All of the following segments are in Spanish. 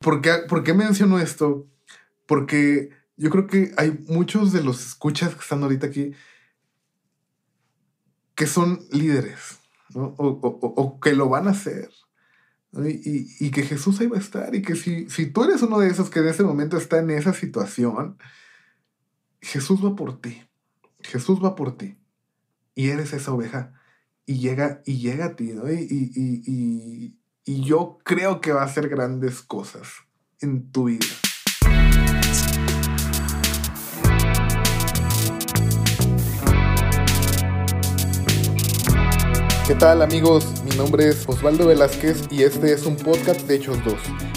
¿Por qué, ¿Por qué menciono esto? Porque yo creo que hay muchos de los escuchas que están ahorita aquí que son líderes, ¿no? o, que lo van a hacer. Y, que Jesús ahí va a estar. Y que si, si tú eres uno de esos que en ese momento está en esa situación, Jesús va por ti. Jesús va por ti. Y eres esa oveja. Y llega, y llega a ti, ¿no? Y, y, y yo creo que va a hacer grandes cosas en tu vida. ¿Qué tal amigos? Mi nombre es Osvaldo Velázquez y este es un podcast de Hechos 2.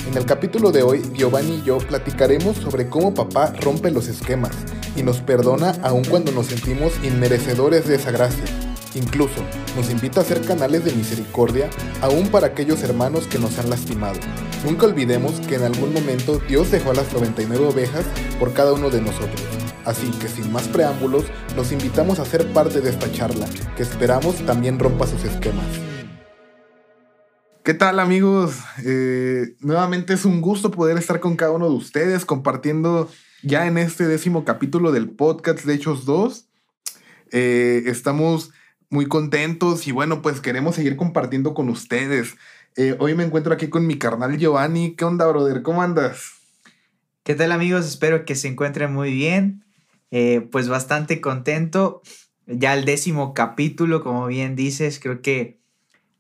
En el capítulo de hoy, Giovanni y yo platicaremos sobre cómo papá rompe los esquemas y nos perdona aun cuando nos sentimos inmerecedores de esa gracia. Incluso nos invita a ser canales de misericordia aún para aquellos hermanos que nos han lastimado. Nunca olvidemos que en algún momento Dios dejó a las 99 ovejas por cada uno de nosotros. Así que sin más preámbulos, los invitamos a ser parte de esta charla, que esperamos también rompa sus esquemas. ¿Qué tal amigos? Eh, nuevamente es un gusto poder estar con cada uno de ustedes compartiendo ya en este décimo capítulo del podcast de Hechos 2. Eh, estamos muy contentos y bueno, pues queremos seguir compartiendo con ustedes. Eh, hoy me encuentro aquí con mi carnal Giovanni. ¿Qué onda, brother? ¿Cómo andas? ¿Qué tal amigos? Espero que se encuentren muy bien. Eh, pues bastante contento. Ya el décimo capítulo, como bien dices, creo que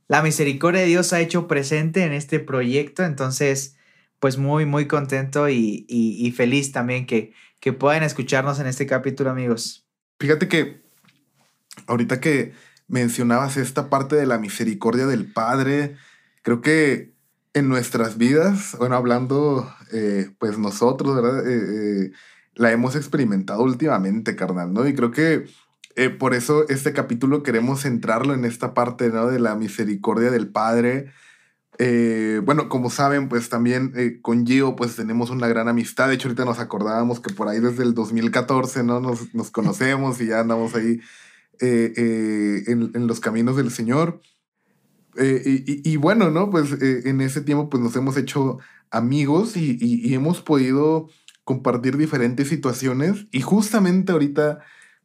la misericordia de Dios ha hecho presente en este proyecto, entonces pues muy, muy contento y, feliz también que, que puedan escucharnos en este capítulo, amigos. Fíjate que ahorita que mencionabas esta parte de la misericordia del Padre, creo que en nuestras vidas, bueno, hablando eh, pues nosotros, ¿verdad? Eh, la hemos experimentado últimamente, carnal, ¿no? Y creo que eh, por eso este capítulo queremos centrarlo en esta parte, ¿no? De la misericordia del Padre. Eh, bueno, como saben, pues también eh, con Gio, pues tenemos una gran amistad. De hecho, ahorita nos acordábamos que por ahí desde el 2014, ¿no? Nos, nos conocemos y ya andamos ahí en, en, los caminos del Señor. Y, y, bueno, ¿no? Pues en ese tiempo, pues nos hemos hecho amigos y, hemos podido compartir diferentes situaciones y justamente ahorita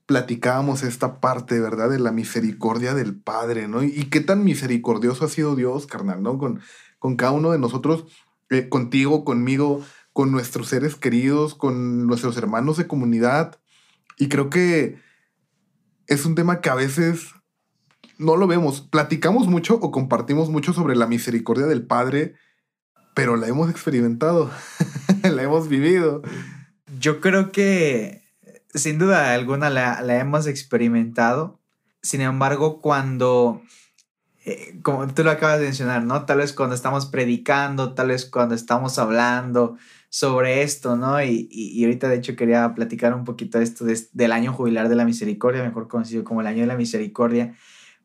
platicábamos esta parte, ¿verdad? De la misericordia del Padre, ¿no? Y, qué tan misericordioso ha sido Dios, carnal, ¿no? Con, con cada uno de nosotros, eh, contigo, conmigo, con nuestros seres queridos, con nuestros hermanos de comunidad. Y creo que es un tema que a veces no lo vemos. Platicamos mucho o compartimos mucho sobre la misericordia del Padre, pero la hemos experimentado, la hemos vivido. Yo creo que sin duda alguna la, hemos experimentado. Sin embargo, cuando, eh, como tú lo acabas de mencionar, ¿no? Tal vez cuando estamos predicando, tal vez cuando estamos hablando sobre esto, ¿no? Y, y, ahorita de hecho quería platicar un poquito de esto del año jubilar de la misericordia, mejor conocido como el año de la misericordia.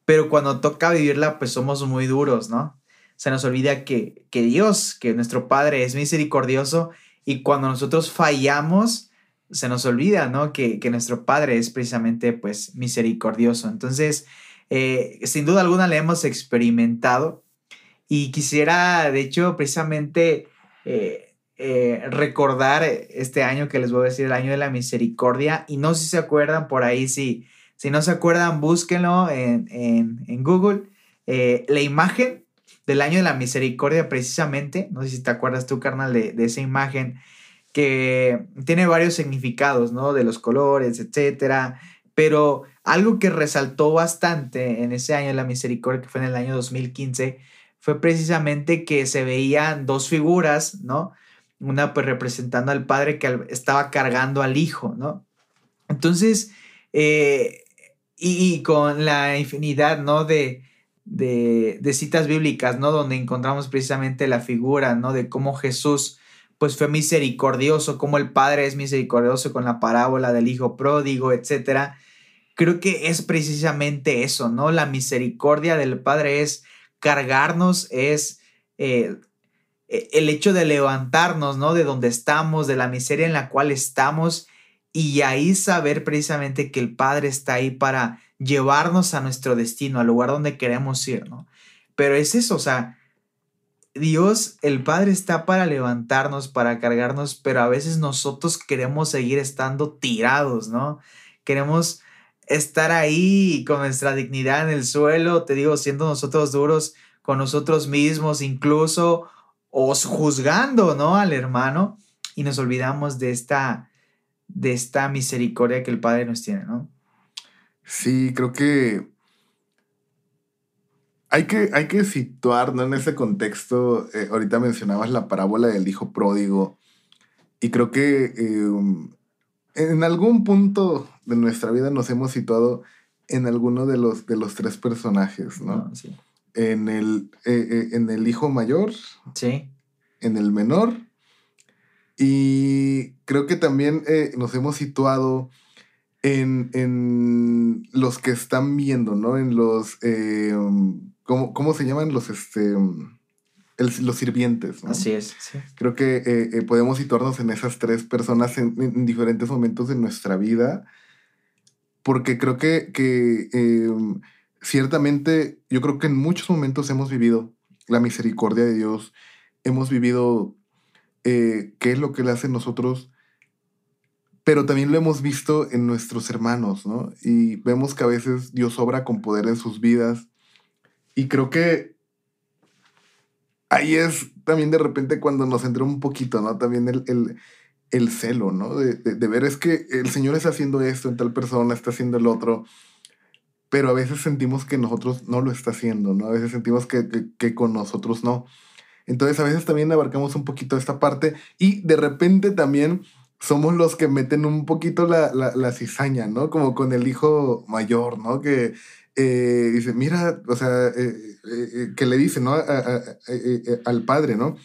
Pero cuando toca vivirla, pues somos muy duros, ¿no? se nos olvida que, que Dios, que nuestro Padre es misericordioso y cuando nosotros fallamos, se nos olvida, ¿no? Que, que nuestro Padre es precisamente, pues, misericordioso. Entonces, eh, sin duda alguna le hemos experimentado y quisiera, de hecho, precisamente eh, eh, recordar este año que les voy a decir, el año de la misericordia. Y no sé si se acuerdan por ahí, si, si no se acuerdan, búsquenlo en, en, Google. la imagen del año de la misericordia precisamente, no sé si te acuerdas tú, carnal, de, esa imagen, que tiene varios significados, ¿no? De los colores, etcétera. Pero algo que resaltó bastante en ese año de la misericordia, que fue en el año 2015, fue precisamente que se veían dos figuras, ¿no? Una pues representando al padre que estaba cargando al hijo, ¿no? Entonces, eh, y, con la infinidad, ¿no? De, de, citas bíblicas, ¿no? Donde encontramos precisamente la figura, ¿no? De cómo Jesús, pues fue misericordioso, cómo el Padre es misericordioso con la parábola del Hijo pródigo, etcétera. Creo que es precisamente eso, ¿no? La misericordia del Padre es cargarnos, es eh, el hecho de levantarnos, ¿no? De donde estamos, de la miseria en la cual estamos y ahí saber precisamente que el Padre está ahí para llevarnos a nuestro destino, al lugar donde queremos ir, ¿no? Pero es eso, o sea, Dios, el Padre está para levantarnos, para cargarnos, pero a veces nosotros queremos seguir estando tirados, ¿no? Queremos estar ahí con nuestra dignidad en el suelo, te digo, siendo nosotros duros con nosotros mismos, incluso, o juzgando, ¿no? Al hermano, y nos olvidamos de esta, de esta misericordia que el Padre nos tiene, ¿no? Sí, creo que hay que, hay que situar en ese contexto. Eh, ahorita mencionabas la parábola del hijo pródigo. Y creo que em, en algún punto de nuestra vida nos hemos situado en alguno de los, de los tres personajes, ¿no? Ah, sí. En, el, eh, eh, en el hijo mayor. Sí. En el menor. Y creo que también nos hemos situado en, en, los que están viendo, ¿no? En los em, ¿Cómo, se llaman los, este, los sirvientes? Así es. Creo que eh, eh, podemos situarnos en esas tres personas en, diferentes momentos de nuestra vida, porque creo que, que em, ciertamente, yo creo que en muchos momentos hemos vivido la misericordia de Dios, hemos vivido eh, qué es lo que le hace nosotros, pero también lo hemos visto en nuestros hermanos, ¿no? Y vemos que a veces Dios obra con poder en sus vidas y creo que ahí es también de repente cuando nos entra un poquito, ¿no? También el, celo, ¿no? De, ver es que el Señor está haciendo esto en tal persona, está haciendo el otro, pero a veces sentimos que nosotros no lo está haciendo, ¿no? A veces sentimos que, con nosotros no. Entonces a veces también abarcamos un poquito esta parte y de repente también somos los que meten un poquito la, la, la cizaña, ¿no? Como con el hijo mayor, ¿no? Que eh, dice, mira, o sea, eh, eh, que le dice, ¿no? al padre, ¿no?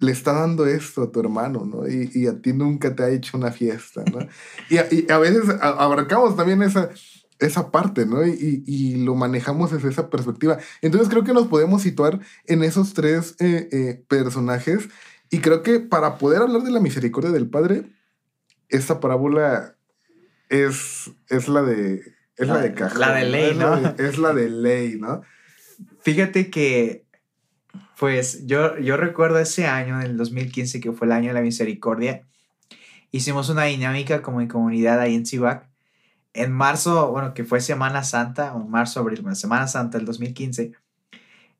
Le está dando esto a tu hermano, ¿no? Y, a ti nunca te ha hecho una fiesta, ¿no? y, a, veces abarcamos también esa, esa parte, ¿no? Y, lo manejamos desde esa perspectiva. Entonces creo que nos podemos situar en esos tres personajes. Y creo que para poder hablar de la misericordia del Padre, esta parábola es, es la de es la, de cajón. La de ley, ¿no? Es la de, ley, ¿no? Fíjate que, pues yo, yo recuerdo ese año, en el 2015, que fue el año de la misericordia, hicimos una dinámica como en comunidad ahí en Cibac. En marzo, bueno, que fue Semana Santa, o marzo, abril, Semana Santa del 2015,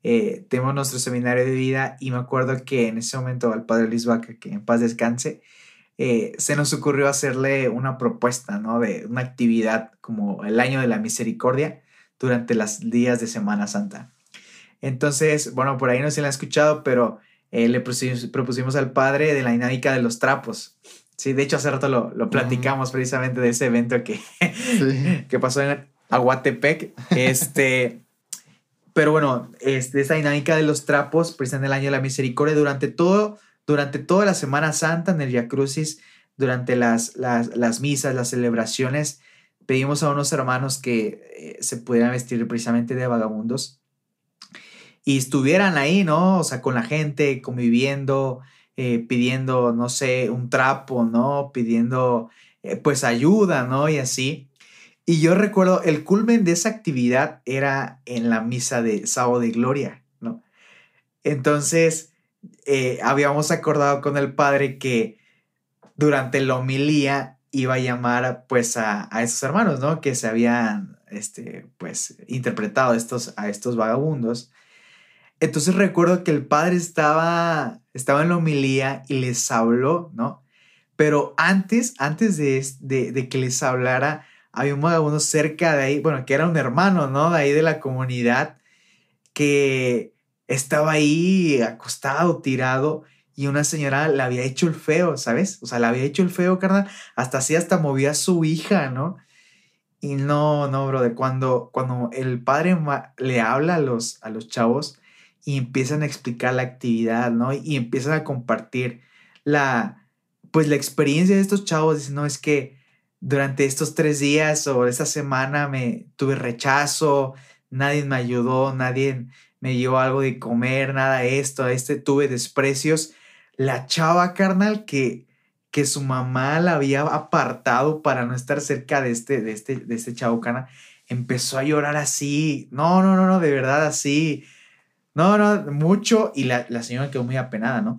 eh, nuestro seminario de vida y me acuerdo que en ese momento al padre Luis Vaca, que en paz descanse, eh, se nos ocurrió hacerle una propuesta, ¿no? De una actividad como el año de la misericordia durante los días de Semana Santa. Entonces, bueno, por ahí no se le ha escuchado, pero eh, le propusimos, al padre de la dinámica de los trapos. Sí, de hecho hace rato lo, lo platicamos precisamente de ese evento que, que pasó en Aguatepec. Este, pero bueno, este, esta dinámica de los trapos, precisamente el año de la misericordia, durante todo durante toda la Semana Santa en el Via Crucis, durante las, las, misas, las celebraciones, pedimos a unos hermanos que eh, se pudieran vestir precisamente de vagabundos y estuvieran ahí, ¿no? O sea, con la gente, conviviendo, eh, pidiendo, no sé, un trapo, ¿no? Pidiendo, eh, pues, ayuda, ¿no? Y así. Y yo recuerdo, el culmen de esa actividad era en la misa de Sábado de Gloria, ¿no? Entonces, eh, habíamos acordado con el padre que durante la homilía iba a llamar pues a, esos hermanos, ¿no? Que se habían, este, pues, interpretado estos, a estos vagabundos. Entonces recuerdo que el padre estaba, estaba en la homilía y les habló, ¿no? Pero antes, antes de, de, que les hablara, había un vagabundo cerca de ahí, bueno, que era un hermano, ¿no? De ahí de la comunidad, que estaba ahí acostado, tirado, y una señora le había hecho el feo, ¿sabes? O sea, le había hecho el feo, carnal, hasta así, hasta movía a su hija, ¿no? Y no, no, bro, de cuando, cuando el padre le habla a los, a los chavos y empiezan a explicar la actividad, ¿no? Y empiezan a compartir la, pues la experiencia de estos chavos, dicen, no, es que durante estos tres días o esta semana me tuve rechazo, nadie me ayudó, nadie me llevó algo de comer, nada esto, este tuve desprecios. La chava carnal que, que su mamá la había apartado para no estar cerca de este, de este, de este chavo carnal, empezó a llorar así. No, no, no, no, de verdad así. No, no, mucho. Y la, la señora quedó muy apenada, ¿no?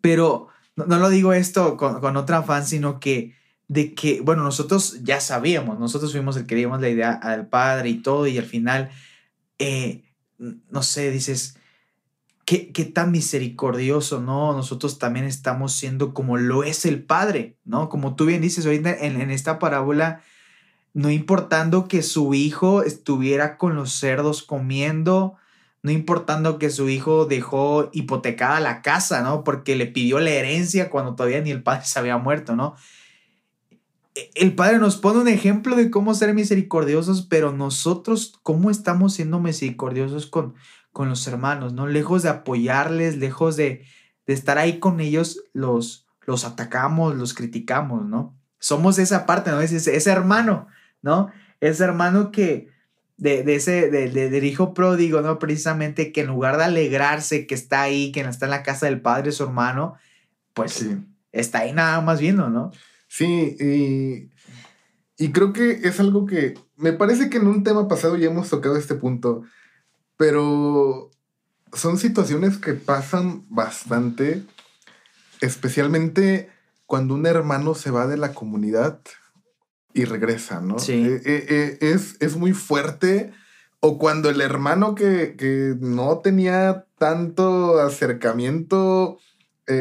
Pero no, lo digo esto con, con, otra fan, sino que de que, bueno, nosotros ya sabíamos, nosotros fuimos el que dimos la idea al padre y todo, y al final, eh, no sé, dices, qué, qué tan misericordioso, ¿no? Nosotros también estamos siendo como lo es el padre, ¿no? Como tú bien dices ahorita en, en esta parábola, no importando que su hijo estuviera con los cerdos comiendo, no importando que su hijo dejó hipotecada la casa, ¿no? Porque le pidió la herencia cuando todavía ni el padre se había muerto, ¿no? E, el padre nos pone un ejemplo de cómo ser misericordiosos, pero nosotros, ¿cómo estamos siendo misericordiosos con, con los hermanos, ¿no? Lejos de apoyarles, lejos de, estar ahí con ellos, los, los atacamos, los criticamos, ¿no? Somos esa parte, ¿no? Ese, ese hermano, ¿no? Ese hermano que, de, de ese, de, del hijo pródigo, ¿no? Precisamente que en lugar de alegrarse que está ahí, que está en la casa del padre, su hermano, pues sí. está ahí nada más viendo, ¿no? Sí, y, y creo que es algo que me parece que en un tema pasado ya hemos tocado este punto, pero son situaciones que pasan bastante, especialmente cuando un hermano se va de la comunidad y regresa, ¿no? Sí. Eh, eh, eh, es, es, muy fuerte. O cuando el hermano que, que no tenía tanto acercamiento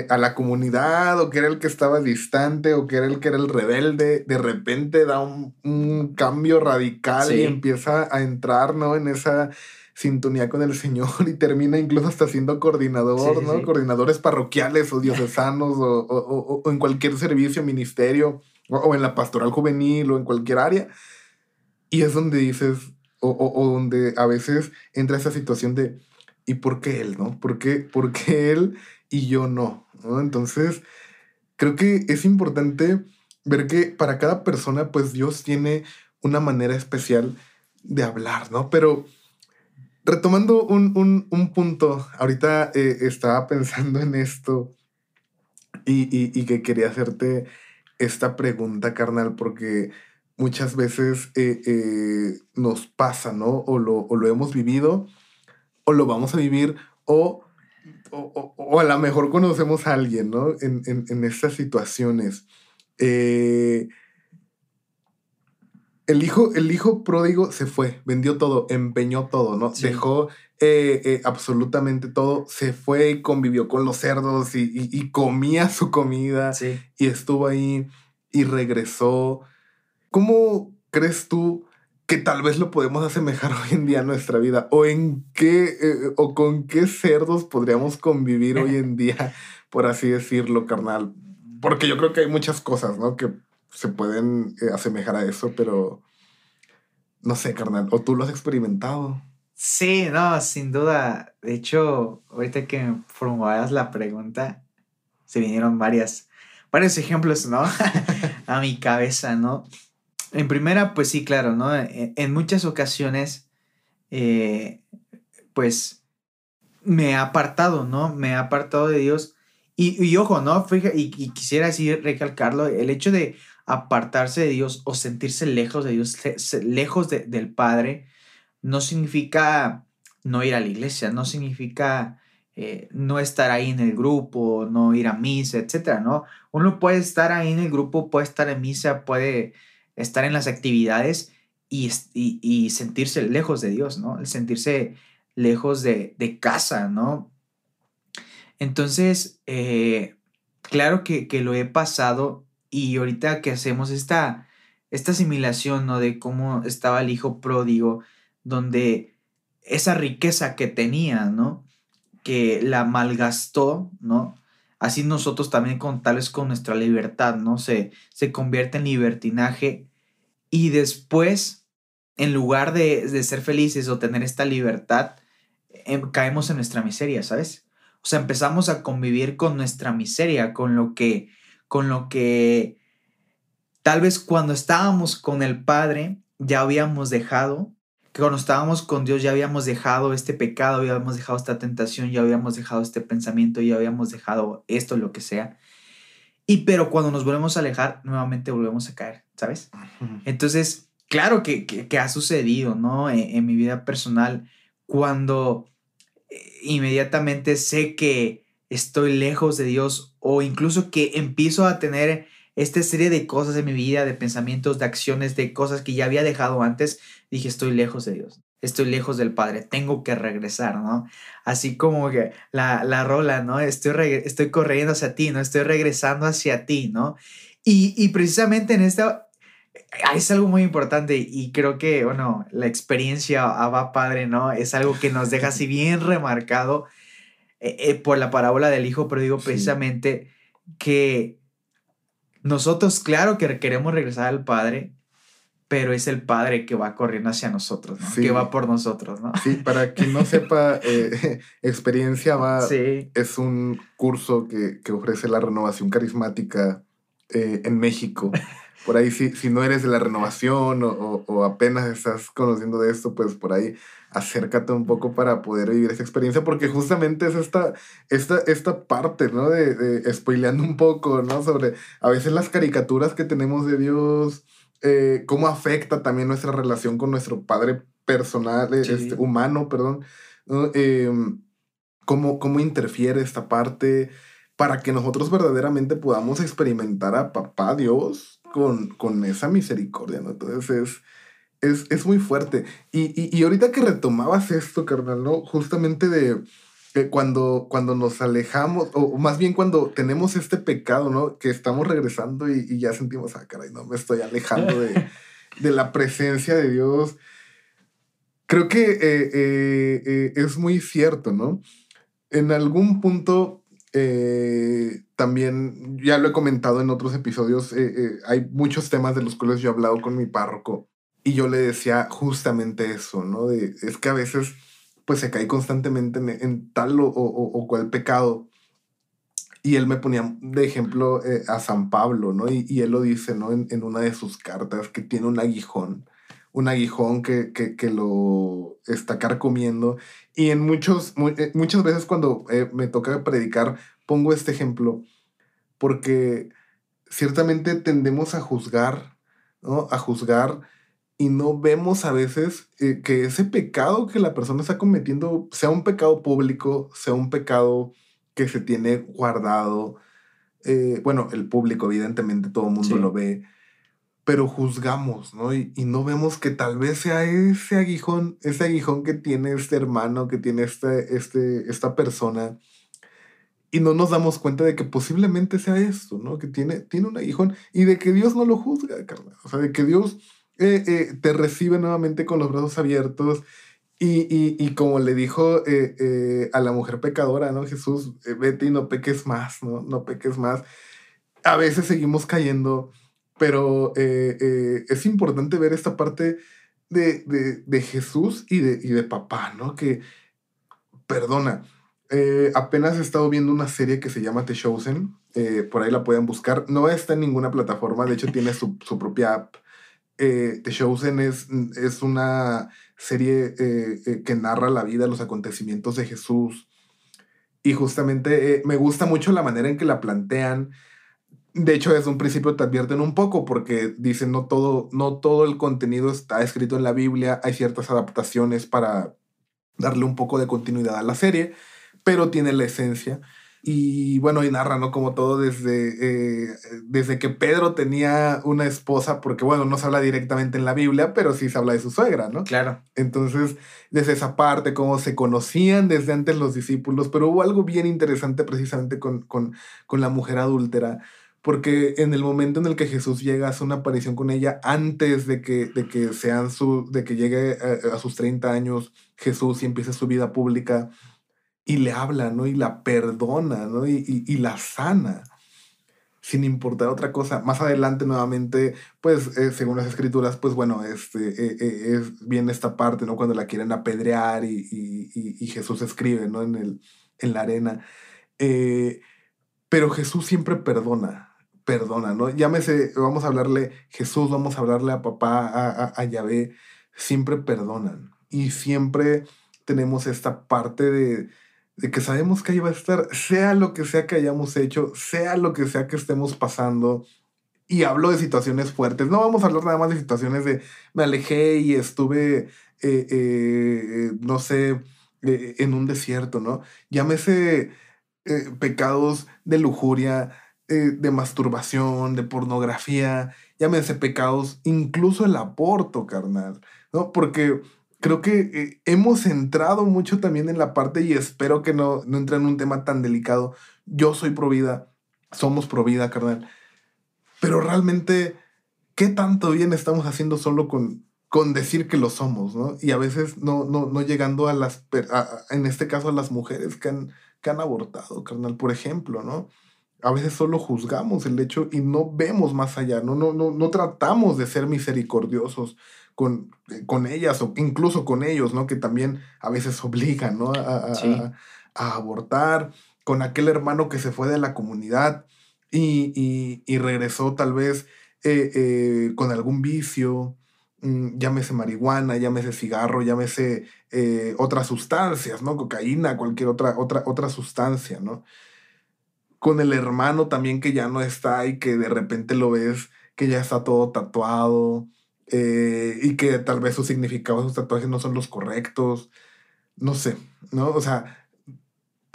a la comunidad, o que era el que estaba distante, o que era el que era el rebelde, de repente da un, un cambio radical sí. y empieza a entrar, ¿no? En esa sintonía con el Señor y termina incluso hasta siendo coordinador, sí, ¿no? Coordinadores parroquiales o diocesanos o, o, o, en cualquier servicio, ministerio o, en la pastoral juvenil o en cualquier área. Y es donde dices, o, o, donde a veces entra esa situación de, ¿y por qué él, no? ¿Por qué, por qué él y yo no? no? Entonces, creo que es importante ver que para cada persona, pues Dios tiene una manera especial de hablar, ¿no? Pero retomando un, un, un punto, ahorita eh, estaba pensando en esto y, y, y que quería hacerte esta pregunta, carnal, porque muchas veces eh, eh, nos pasa, ¿no? O lo, o lo, hemos vivido, o lo vamos a vivir, o, o, o a lo mejor conocemos a alguien, ¿no? En, en, en estas situaciones. Eh, el hijo, el hijo pródigo se fue, vendió todo, empeñó todo, ¿no? Sí. Dejó eh, eh, absolutamente todo, se fue y convivió con los cerdos y, y, y comía su comida sí. y estuvo ahí y regresó. ¿Cómo crees tú que tal vez lo podemos asemejar hoy en día a nuestra vida? ¿O en qué, eh, o con qué cerdos podríamos convivir hoy en día, por así decirlo, carnal? Porque yo creo que hay muchas cosas, ¿no? Que se pueden asemejar a eso, pero no sé, carnal, o tú lo has experimentado. Sí, no, sin duda. De hecho, ahorita que formulabas la pregunta, se vinieron varias, varios ejemplos, ¿no? a mi cabeza, ¿no? En primera, pues sí, claro, ¿no? En, en muchas ocasiones, eh, pues me he apartado, ¿no? Me he apartado de Dios. Y, y ojo, ¿no? Fija, y, y, quisiera así recalcarlo, el hecho de apartarse de Dios o sentirse lejos de Dios, lejos de, del Padre, no significa no ir a la iglesia, no significa eh, no estar ahí en el grupo, no ir a misa, etcétera, ¿no? Uno puede estar ahí en el grupo, puede estar en misa, puede estar en las actividades y, y, sentirse lejos de Dios, ¿no? Sentirse lejos de, de casa, ¿no? Entonces, eh, claro que, que, lo he pasado y ahorita que hacemos esta, esta asimilación, ¿no? De cómo estaba el hijo pródigo, donde esa riqueza que tenía, ¿no? Que la malgastó, ¿no? Así nosotros también con tal vez con nuestra libertad, ¿no? Se, se convierte en libertinaje y después, en lugar de, de ser felices o tener esta libertad, eh, caemos en nuestra miseria, ¿sabes? O sea, empezamos a convivir con nuestra miseria, con lo que con lo que tal vez cuando estábamos con el Padre ya habíamos dejado, que cuando estábamos con Dios ya habíamos dejado este pecado, ya habíamos dejado esta tentación, ya habíamos dejado este pensamiento, ya habíamos dejado esto, lo que sea. Y pero cuando nos volvemos a alejar, nuevamente volvemos a caer, ¿sabes? Entonces, claro que, que, que ha sucedido, ¿no? En, en, mi vida personal, cuando inmediatamente sé que estoy lejos de Dios o incluso que empiezo a tener esta serie de cosas en mi vida, de pensamientos, de acciones, de cosas que ya había dejado antes, dije, estoy lejos de Dios, estoy lejos del Padre, tengo que regresar, ¿no? Así como que la, la rola, ¿no? Estoy, estoy corriendo hacia ti, ¿no? Estoy regresando hacia ti, ¿no? Y, y precisamente en esta, es algo muy importante y creo que, bueno, la experiencia Abba Padre, ¿no? Es algo que nos deja así bien remarcado eh, eh, por la parábola del Hijo, pero digo precisamente que nosotros, claro que queremos regresar al Padre, pero es el Padre que va corriendo hacia nosotros, ¿no? Que va por nosotros, ¿no? Sí, para quien no sepa, eh, Experiencia va es un curso que, que, ofrece la renovación carismática eh, en México. Por ahí, si, si no eres de la renovación o, o, apenas estás conociendo de esto, pues por ahí acércate un poco para poder vivir esa experiencia, porque justamente es esta, esta, esta parte, ¿no? De, de spoileando un poco, ¿no? Sobre a veces las caricaturas que tenemos de Dios, eh, cómo afecta también nuestra relación con nuestro Padre personal, eh, este, humano, perdón, em, cómo, cómo interfiere esta parte para que nosotros verdaderamente podamos experimentar a Papá Dios con, con esa misericordia, ¿no? Entonces es es, muy fuerte. Y, y, ahorita que retomabas esto, carnal, ¿no? Justamente de cuando, cuando nos alejamos, o más bien cuando tenemos este pecado, ¿no? Que estamos regresando y, ya sentimos, ah, caray, no, me estoy alejando de, de la presencia de Dios. Creo que eh, eh, eh, es muy cierto, ¿no? En algún punto también, ya lo he comentado en otros episodios, hay muchos temas de los cuales yo he hablado con mi párroco y yo le decía justamente eso, ¿no? De, es que a veces pues se cae constantemente en, tal o, o, cual pecado. Y él me ponía de ejemplo eh, a San Pablo, ¿no? Y, y, él lo dice, ¿no? En, en, una de sus cartas, que tiene un aguijón, un aguijón que, que, que lo está carcomiendo. Y en muchos, eh, muchas veces cuando eh, me toca predicar, pongo este ejemplo, porque ciertamente tendemos a juzgar, ¿no? A juzgar y no vemos a veces eh, que ese pecado que la persona está cometiendo sea un pecado público, sea un pecado que se tiene guardado. Eh, bueno, el público, evidentemente, todo el mundo lo ve, pero juzgamos, ¿no? Y, y, no vemos que tal vez sea ese aguijón, ese aguijón que tiene este hermano, que tiene este, este, esta persona, y no nos damos cuenta de que posiblemente sea esto, ¿no? Que tiene, tiene un aguijón y de que Dios no lo juzga, carnal. O sea, de que Dios eh, eh, te recibe nuevamente con los brazos abiertos. Y, y, y como le dijo eh, a la mujer pecadora, ¿no? Jesús, vete y no peques más, ¿no? No peques más. A veces seguimos cayendo, pero es importante ver esta parte de, de, de Jesús y de, y de papá, ¿no? Que perdona. apenas he estado viendo una serie que se llama The Chosen. por ahí la pueden buscar. No está en ninguna plataforma, de hecho tiene su, su propia app eh, The Chosen es, es una serie eh, eh, que narra la vida, los acontecimientos de Jesús. Y justamente me gusta mucho la manera en que la plantean. De hecho, desde un principio te advierten un poco porque dicen no todo, no todo el contenido está escrito en la Biblia, hay ciertas adaptaciones para darle un poco de continuidad a la serie, pero tiene la esencia. Y bueno, y narra, ¿no? Como todo desde, eh, desde que Pedro tenía una esposa, porque bueno, no se habla directamente en la Biblia, pero sí se habla de su suegra, ¿no? Claro. Entonces, desde esa parte, cómo se conocían desde antes los discípulos, pero hubo algo bien interesante precisamente con, con, con la mujer adúltera, porque en el momento en el que Jesús llega, hace una aparición con ella antes de que, de que, sean su, de que llegue a, a sus 30 años Jesús y empiece su vida pública y le habla, ¿no? Y la perdona, ¿no? Y, y, la sana, sin importar otra cosa. Más adelante, nuevamente, pues, eh, según las escrituras, pues, bueno, este, eh, eh, es, viene esta parte, ¿no? Cuando la quieren apedrear y, y Jesús escribe, ¿no? En, el, en la arena. pero Jesús siempre perdona, perdona, ¿no? Llámese, vamos a hablarle Jesús, vamos a hablarle a papá, a, a, a Yahvé, siempre perdonan. Y siempre tenemos esta parte de, de que sabemos que ahí va a estar, sea lo que sea que hayamos hecho, sea lo que sea que estemos pasando. Y hablo de situaciones fuertes. No vamos a hablar nada más de situaciones de me alejé y estuve, eh, eh, no sé, eh, en un desierto, ¿no? Llámese eh, pecados de lujuria, eh, de masturbación, de pornografía, llámese pecados, incluso el aborto, carnal, ¿no? Porque creo que hemos entrado mucho también en la parte y espero que no, no entre en un tema tan delicado. Yo soy pro vida, somos pro vida, carnal. Pero realmente, ¿qué tanto bien estamos haciendo solo con, con decir que lo somos, ¿no? Y a veces no, no, no llegando a las, en este caso a las mujeres que han, que han abortado, carnal, por ejemplo, ¿no? A veces solo juzgamos el hecho y no vemos más allá, no, no, no, no tratamos de ser misericordiosos con, con ellas o incluso con ellos, ¿no? Que también a veces obligan, ¿no? A, a, abortar, con aquel hermano que se fue de la comunidad y, y, y regresó tal vez eh, eh, con algún vicio, Mm, llámese marihuana, llámese cigarro, llámese eh, otras sustancias, ¿no? Cocaína, cualquier otra, otra, otra sustancia, ¿no? Con el hermano también que ya no está y que de repente lo ves que ya está todo tatuado eh, y que tal vez su significado de sus tatuajes no son los correctos, no sé, ¿no? O sea,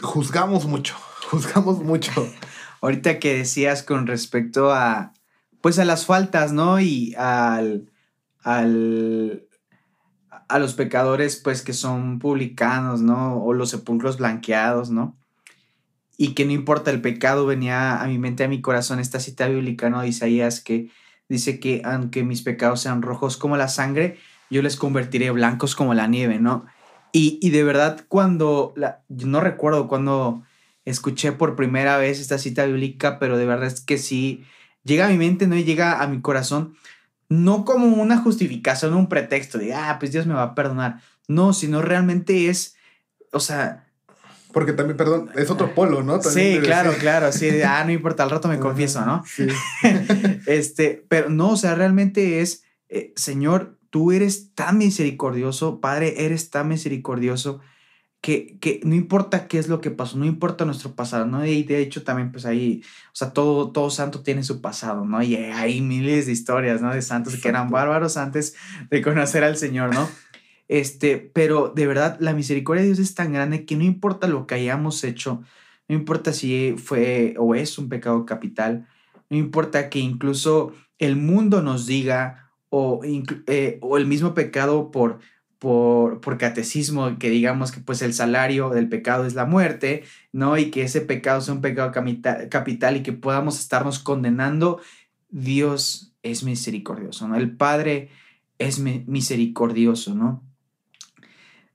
juzgamos mucho, juzgamos mucho. Ahorita que decías con respecto a, pues a las faltas, ¿no? Y al al, a los pecadores, pues que son publicanos, ¿no? O los sepulcros blanqueados, ¿no? Y que no importa el pecado, venía a mi mente, a mi corazón, esta cita bíblica, ¿no? De Isaías, que dice que aunque mis pecados sean rojos como la sangre, yo les convertiré blancos como la nieve, ¿no? Y, y de verdad, cuando, no recuerdo cuando escuché por primera vez esta cita bíblica, pero de verdad es que sí, llega a mi mente, ¿no? Y llega a mi corazón, no como una justificación, un pretexto de, ah, pues Dios me va a perdonar. No, sino realmente es, o sea... Porque también, perdón, es otro polo, ¿no? sí, claro, claro, sí, ah, no importa, al rato me confieso, ¿no? Sí. este, pero no, o sea, realmente es, eh, Señor, tú eres tan misericordioso, Padre, eres tan misericordioso que, que, no importa qué es lo que pasó, no importa nuestro pasado, ¿no? Y de hecho también pues ahí, o sea, todo, todo santo tiene su pasado, ¿no? Y hay miles de historias, ¿no? De santos que eran bárbaros antes de conocer al Señor, ¿no? Este, pero de verdad la misericordia de Dios es tan grande que no importa lo que hayamos hecho, no importa si fue o es un pecado capital, no importa que incluso el mundo nos diga o, eh, o el mismo pecado por por, catecismo que digamos que pues el salario del pecado es la muerte, ¿no? Y que ese pecado sea un pecado capital y que podamos estarnos condenando, Dios es misericordioso, ¿no? El Padre es misericordioso, ¿no?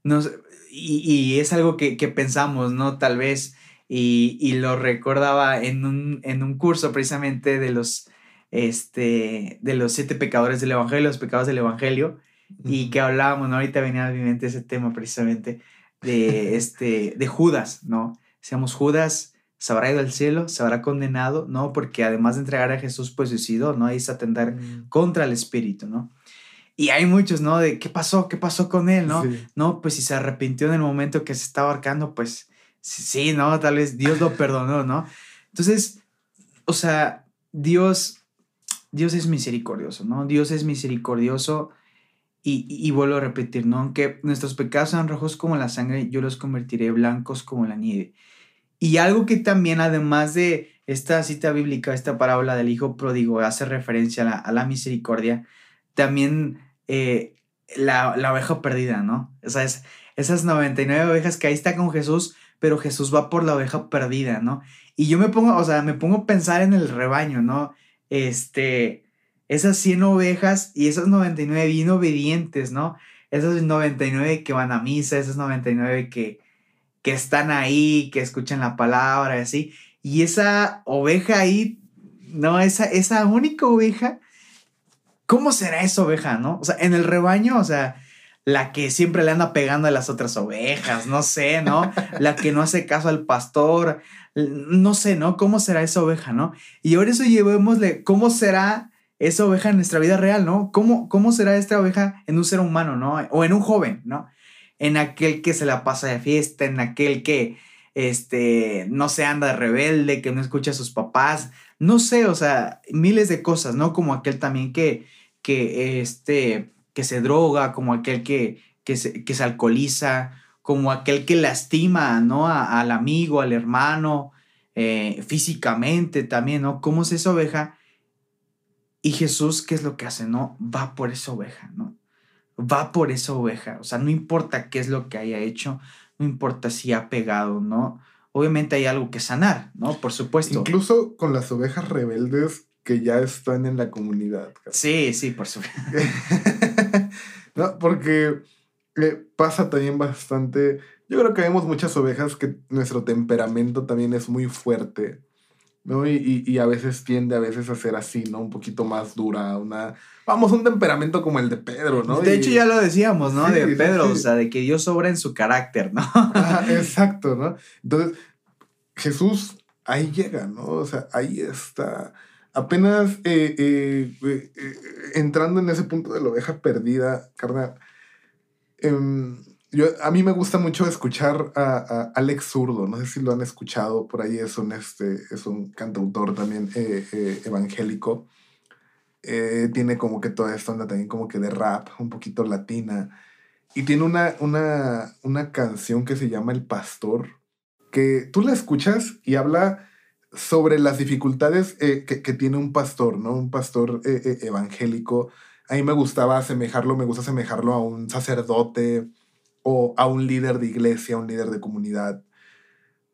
Nos, y, es algo que, pensamos, ¿no? Tal vez, y, lo recordaba en un, en un curso precisamente de los, este, de los siete pecadores del Evangelio, los pecados del Evangelio, y que hablábamos, ¿no? Ahorita venía a mi mente ese tema precisamente de, este, de Judas, ¿no? Seamos Judas, se habrá ido al cielo, se habrá condenado, ¿no? Porque además de entregar a Jesús, pues suicidó, ¿no? Es atender mm. contra el Espíritu, ¿no? Y hay muchos, ¿no? De qué pasó, qué pasó con él, ¿no? No, pues si se arrepintió en el momento que se estaba ahorcando, pues sí, ¿no? Tal vez Dios lo perdonó, ¿no? Entonces, o sea, Dios, Dios es misericordioso, ¿no? Dios es misericordioso y, vuelvo a repetir, ¿no? Aunque nuestros pecados sean rojos como la sangre, yo los convertiré blancos como la nieve. Y algo que también, además de esta cita bíblica, esta parábola del hijo pródigo, hace referencia a la, misericordia, también eh, la, la, oveja perdida, ¿no? O sea, es, esas 99 ovejas que ahí está con Jesús, pero Jesús va por la oveja perdida, ¿no? Y yo me pongo, o sea, me pongo a pensar en el rebaño, ¿no? Este, esas 100 ovejas y esas 99 bien obedientes, ¿no? Esas 99 que van a misa, esas 99 que, que están ahí, que escuchan la palabra y así. Y esa oveja ahí, no, esa, esa única oveja, ¿cómo será esa oveja, no? O sea, en el rebaño, o sea, la que siempre le anda pegando a las otras ovejas, no sé, ¿no? La que no hace caso al pastor, no sé, ¿no? ¿Cómo será esa oveja, no? Y ahora eso llevémosle, ¿cómo será esa oveja en nuestra vida real, ¿no? ¿Cómo, ¿Cómo será esta oveja en un ser humano, ¿no? O en un joven, ¿no? En aquel que se la pasa de fiesta, en aquel que, este, no se anda de rebelde, que no escucha a sus papás, no sé, o sea, miles de cosas, ¿no? Como aquel también que, que, este, que se droga, como aquel que, que, se, que se alcoholiza, como aquel que lastima, ¿no? al amigo, al hermano, eh, físicamente también, ¿no? ¿Cómo es esa oveja? Y Jesús, ¿qué es lo que hace? No, va por esa oveja, ¿no? Va por esa oveja. O sea, no importa qué es lo que haya hecho, no importa si ha pegado, ¿no? Obviamente hay algo que sanar, ¿no? Por supuesto. Incluso con las ovejas rebeldes que ya están en la comunidad. Sí, sí, por supuesto. no, porque eh, pasa también bastante. Yo creo que vemos muchas ovejas que nuestro temperamento también es muy fuerte, ¿no? Y, y, a veces tiende a veces a ser así, ¿no? Un poquito más dura, una... Vamos, un temperamento como el de Pedro, ¿no? De hecho ya lo decíamos, ¿no? de Pedro, o sea, de que Dios obra en su carácter, ¿no? exacto, ¿no? Entonces, Jesús ahí llega, ¿no? O sea, ahí está apenas eh, eh, eh, entrando en ese punto de la oveja perdida, carnal, em, yo, a mí me gusta mucho escuchar a, Alex Zurdo, no sé si lo han escuchado, por ahí es un, este, es un cantautor también evangélico. tiene como que toda esta onda también como que de rap, un poquito latina. Y tiene una, una, una canción que se llama El Pastor, que tú la escuchas y habla sobre las dificultades eh, que, tiene un pastor, ¿no? Un pastor eh, eh, evangélico. A mí me gustaba asemejarlo, me gusta asemejarlo a un sacerdote o a un líder de iglesia, un líder de comunidad.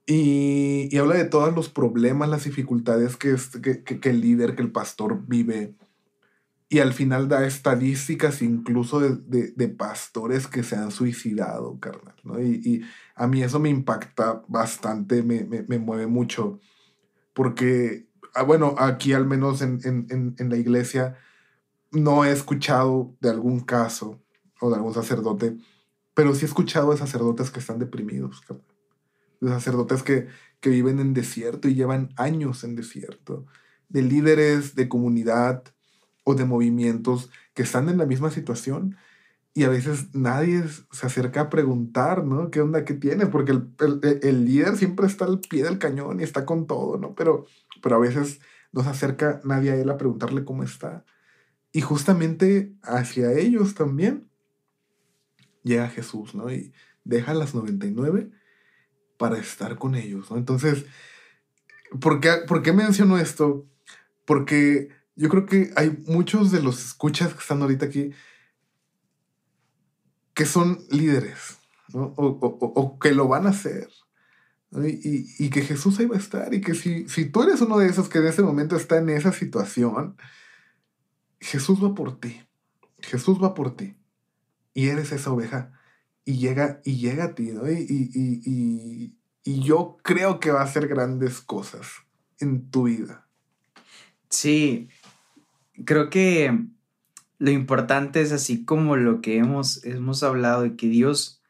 Y, habla de todos los problemas, las dificultades que, que, el líder, que el pastor vive. Y al final da estadísticas incluso de, pastores que se han suicidado, carnal. Y, a mí eso me impacta bastante, me, mueve mucho porque, ah, bueno, aquí al menos en, en, en, la iglesia no he escuchado de algún caso o de algún sacerdote, pero sí he escuchado de sacerdotes que están deprimidos, de sacerdotes que, que viven en desierto y llevan años en desierto, de líderes de comunidad o de movimientos que están en la misma situación y a veces nadie se acerca a preguntar, ¿no? ¿Qué onda que tienes? Porque el, el, el, líder siempre está al pie del cañón y está con todo, ¿no? Pero, pero a veces no se acerca nadie a él a preguntarle cómo está. Y justamente hacia ellos también llega Jesús, ¿no? Y deja las 99 para estar con ellos, ¿no? Entonces, ¿por qué, ¿por qué menciono esto? Porque yo creo que hay muchos de los escuchas que están ahorita aquí que son líderes, o, que lo van a hacer. Y, que Jesús ahí va a estar. Y que si, si tú eres uno de esos que en ese momento está en esa situación, Jesús va por ti. Jesús va por ti. Y eres esa oveja. Y llega, y llega a ti, ¿no? Y, y, y yo creo que va a hacer grandes cosas en tu vida. Sí, creo que lo importante es así como lo que hemos, hemos hablado de que Dios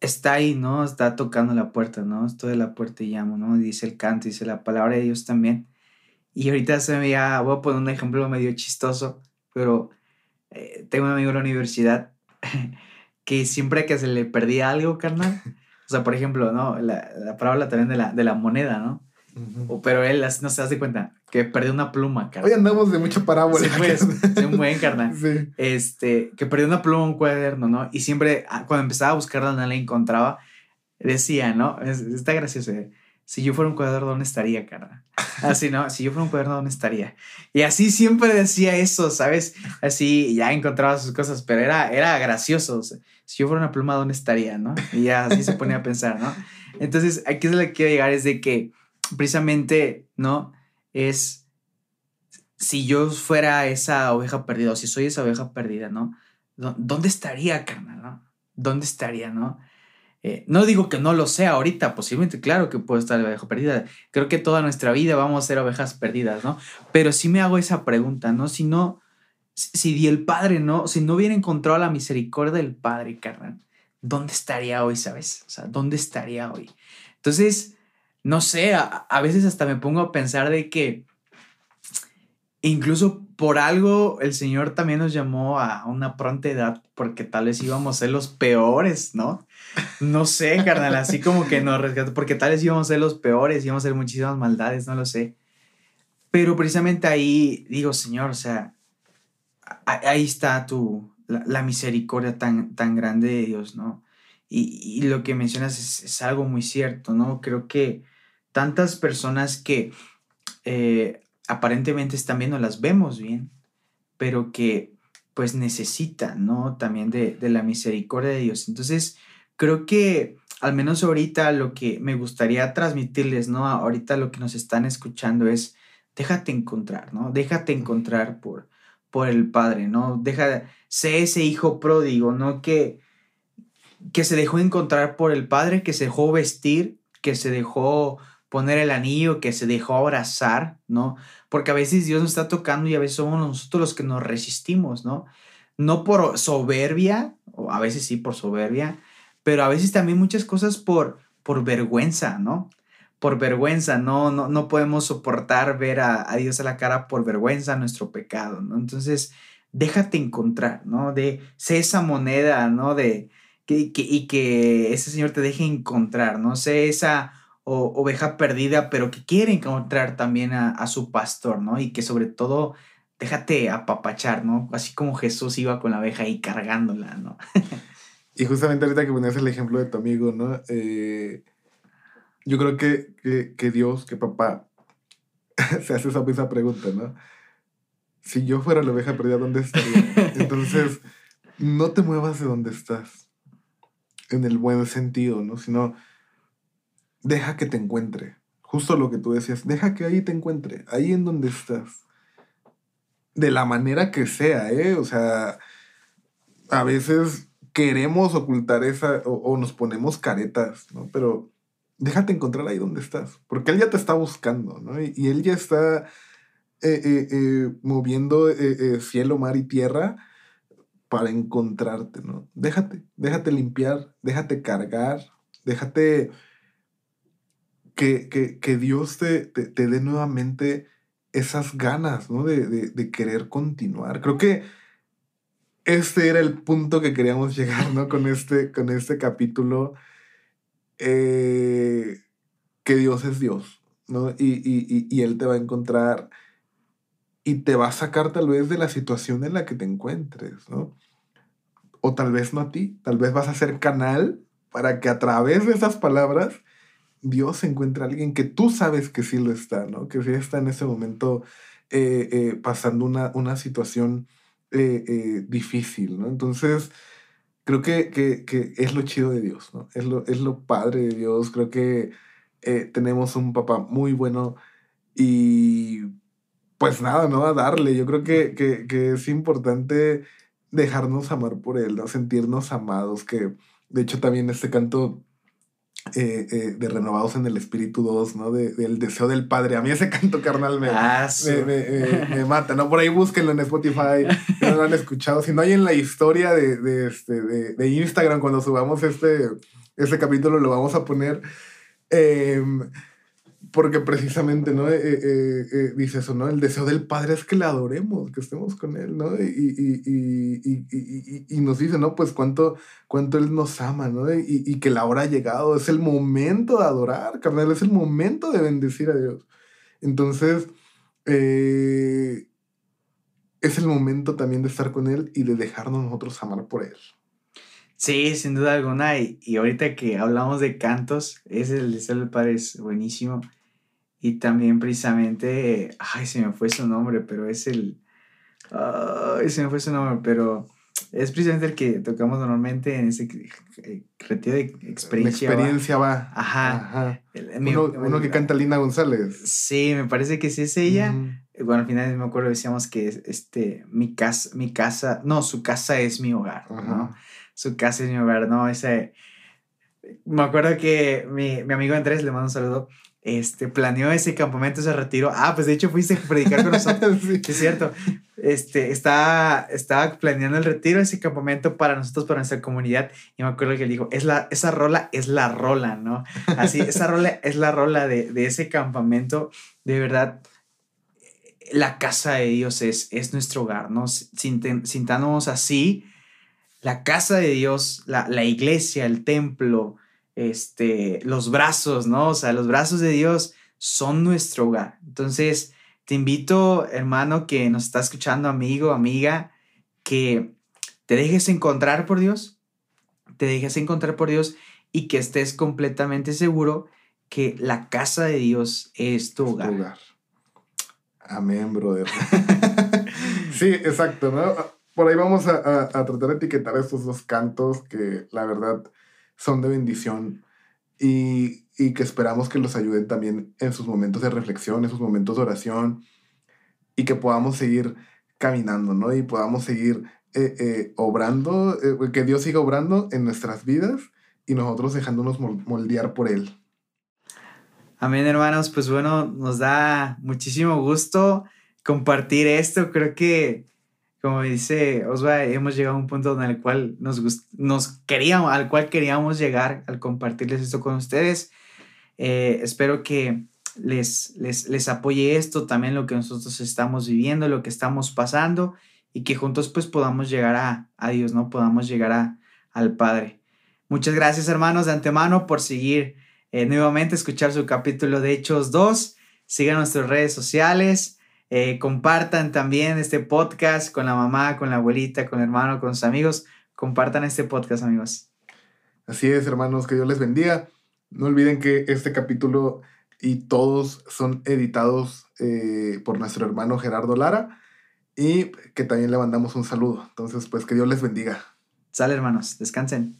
está ahí, ¿no? Está tocando la puerta, ¿no? Estoy de la puerta y llamo, ¿no? Dice el canto, dice la palabra de Dios también. Y ahorita se me veía, voy a poner un ejemplo medio chistoso, pero eh, tengo un amigo en la universidad que siempre que se le perdía algo, carnal, o sea, por ejemplo, ¿no? La, la palabra también de la, de la moneda, ¿no? Pero él no se hace cuenta que perdió una pluma, carnal. Hoy andamos de mucha parábola. Sí, pues, un buen carnal. Este, que perdió una pluma, un cuaderno, ¿no? Y siempre, ah, cuando empezaba a buscarla, no la encontraba. Decía, ¿no? está gracioso. ¿eh? Si yo fuera un cuaderno, ¿dónde estaría, carnal? Así, ¿no? Si yo fuera un cuaderno, ¿dónde estaría? Y así siempre decía eso, ¿sabes? Así ya encontraba sus cosas, pero era, era gracioso. si yo fuera una pluma, ¿dónde estaría, no? Y ya así se ponía a pensar, ¿no? Entonces, aquí es lo que quiero llegar, es de que precisamente, ¿no? Es si yo fuera esa oveja perdida, o si soy esa oveja perdida, ¿no? ¿Dónde estaría, carnal, no? ¿Dónde estaría, no? Eh, no digo que no lo sea ahorita, posiblemente, claro que puedo estar oveja perdida. Creo que toda nuestra vida vamos a ser ovejas perdidas, ¿no? Pero sí me hago esa pregunta, ¿no? Si no, si el Padre, ¿no? Si no hubiera encontrado la misericordia del Padre, carnal, ¿dónde estaría hoy, sabes? O sea, ¿dónde estaría hoy? Entonces, no sé, a, veces hasta me pongo a pensar de que incluso por algo el Señor también nos llamó a una pronta edad porque tal vez íbamos a ser los peores, ¿no? No sé, carnal, así como que nos rescató, porque tal vez íbamos a ser los peores, íbamos a hacer muchísimas maldades, no lo sé. Pero precisamente ahí digo, Señor, o sea, ahí está tu, la, misericordia tan, tan grande de Dios, ¿no? Y, lo que mencionas es, algo muy cierto, ¿no? Creo que tantas personas que eh, aparentemente están bien, no las vemos bien, pero que pues necesitan, ¿no? También de, de la misericordia de Dios. Entonces, creo que al menos ahorita lo que me gustaría transmitirles, ¿no? Ahorita lo que nos están escuchando es, déjate encontrar, ¿no? Déjate encontrar por, por el Padre, ¿no? Deja, sé ese hijo pródigo, ¿no? Que, que se dejó encontrar por el Padre, que se dejó vestir, que se dejó poner el anillo, que se dejó abrazar, ¿no? Porque a veces Dios nos está tocando y a veces somos nosotros los que nos resistimos, ¿no? No por soberbia, o a veces sí por soberbia, pero a veces también muchas cosas por, por vergüenza, ¿no? Por vergüenza, no, no, no podemos soportar ver a, a Dios a la cara por vergüenza nuestro pecado, ¿no? Entonces, déjate encontrar, ¿no? De, sé esa moneda, ¿no? De, y que ese Señor te deje encontrar, no sé, esa oveja perdida, pero que quiere encontrar también a, su pastor, ¿no? Y que sobre todo déjate apapachar, ¿no? Así como Jesús iba con la oveja ahí cargándola, ¿no? y justamente ahorita que ponías el ejemplo de tu amigo, ¿no? Eh, yo creo que, que, Dios, que papá, se hace esa, esa pregunta, ¿no? Si yo fuera la oveja perdida, ¿dónde estaría? Entonces, no te muevas de donde estás en el buen sentido, ¿no? Sino deja que te encuentre. Justo lo que tú decías, deja que ahí te encuentre, ahí en donde estás. De la manera que sea, ¿eh? O sea, a veces queremos ocultar esa o, nos ponemos caretas, ¿no? Pero déjate encontrar ahí donde estás, porque él ya te está buscando, ¿no? Y, él ya está eh, eh, eh, moviendo cielo, mar y tierra para encontrarte, ¿no? Déjate, déjate limpiar, déjate cargar, déjate que, que, Dios te, te, dé nuevamente esas ganas, ¿no? De, de, querer continuar. Creo que este era el punto que queríamos llegar, ¿no? Con este, con este capítulo, eh, que Dios es Dios, ¿no? Y, y, y Él te va a encontrar y te va a sacar tal vez de la situación en la que te encuentres, ¿no? O tal vez no a ti, tal vez vas a ser canal para que a través de esas palabras Dios encuentre a alguien que tú sabes que sí lo está, ¿no? Que sí está en ese momento eh, eh, pasando una, una situación eh, difícil, ¿no? Entonces, creo que, que, que, es lo chido de Dios, ¿no? Es lo, es lo padre de Dios. Creo que tenemos un papá muy bueno y pues nada, ¿no? A darle. Yo creo que, que, es importante dejarnos amar por Él, ¿no? Sentirnos amados, que de hecho también este canto eh, eh, de Renovados en el Espíritu 2, ¿no? De, del deseo del Padre. A mí ese canto carnal me, ah, me, mata, ¿no? Por ahí búsquenlo en Spotify, no lo han escuchado. Si no hay en la historia de, de, este, de, Instagram, cuando subamos este, este capítulo, lo vamos a poner. Eh, porque precisamente, ¿no? Eh, eh, eh, dice eso, ¿no? El deseo del Padre es que le adoremos, que estemos con Él, ¿no? Y, nos dice, ¿no? Pues cuánto, cuánto Él nos ama, ¿no? Y, que la hora ha llegado, es el momento de adorar, carnal, es el momento de bendecir a Dios. Entonces, es el momento también de estar con Él y de dejarnos nosotros amar por Él. Sí, sin duda alguna. Y, y ahorita que hablamos de cantos, ese el deseo del Padre es buenísimo. Y también precisamente, ay, se me fue su nombre, pero es el... Ay, se me fue su nombre, pero es precisamente el que tocamos normalmente en ese eh, retiro de experiencia. La experiencia va. Ajá. uno, que canta Lina González. Sí, me parece que sí es ella. Bueno, al final me acuerdo decíamos que este, mi casa, mi casa, no, su casa es mi hogar, ¿no? Su casa es mi hogar, ¿no? Ese, me acuerdo que mi, mi amigo Andrés, le mando un saludo, este, planeó ese campamento, ese retiro. Ah, pues de hecho fuiste a predicar con nosotros. sí. Es cierto. Este, estaba, estaba planeando el retiro, ese campamento para nosotros, para nuestra comunidad. Y me acuerdo que él dijo, es la, esa rola es la rola, ¿no? Así, esa rola es la rola de, de ese campamento. De verdad, la casa de Dios es, es nuestro hogar, ¿no? Sintándonos así, la casa de Dios, la, la iglesia, el templo, este, los brazos, ¿no? O sea, los brazos de Dios son nuestro hogar. Entonces, te invito, hermano, que nos está escuchando, amigo, amiga, que te dejes encontrar por Dios, te dejes encontrar por Dios y que estés completamente seguro que la casa de Dios es tu hogar. Amén, brother. sí, exacto, ¿no? Por ahí vamos a, tratar de etiquetar estos dos cantos que la verdad son de bendición y, y, que esperamos que los ayuden también en sus momentos de reflexión, en sus momentos de oración y que podamos seguir caminando, ¿no? Y podamos seguir eh, eh, obrando, eh, que Dios siga obrando en nuestras vidas y nosotros dejándonos moldear por Él. Amén, hermanos. Pues bueno, nos da muchísimo gusto compartir esto. Creo que, como dice Osva, hemos llegado a un punto en cual nos, nos queríamos, al cual queríamos llegar al compartirles esto con ustedes. Eh, espero que les, les, les apoye esto, también lo que nosotros estamos viviendo, lo que estamos pasando y que juntos pues podamos llegar a, a Dios, ¿no? Podamos llegar a, al Padre. Muchas gracias hermanos de antemano por seguir eh, nuevamente escuchar su capítulo de Hechos 2. Sigan nuestras redes sociales. Eh, compartan también este podcast con la mamá, con la abuelita, con el hermano, con sus amigos. Compartan este podcast, amigos. Así es, hermanos, que Dios les bendiga. No olviden que este capítulo y todos son editados eh, por nuestro hermano Gerardo Lara y que también le mandamos un saludo. Entonces, pues que Dios les bendiga. Sale, hermanos, descansen.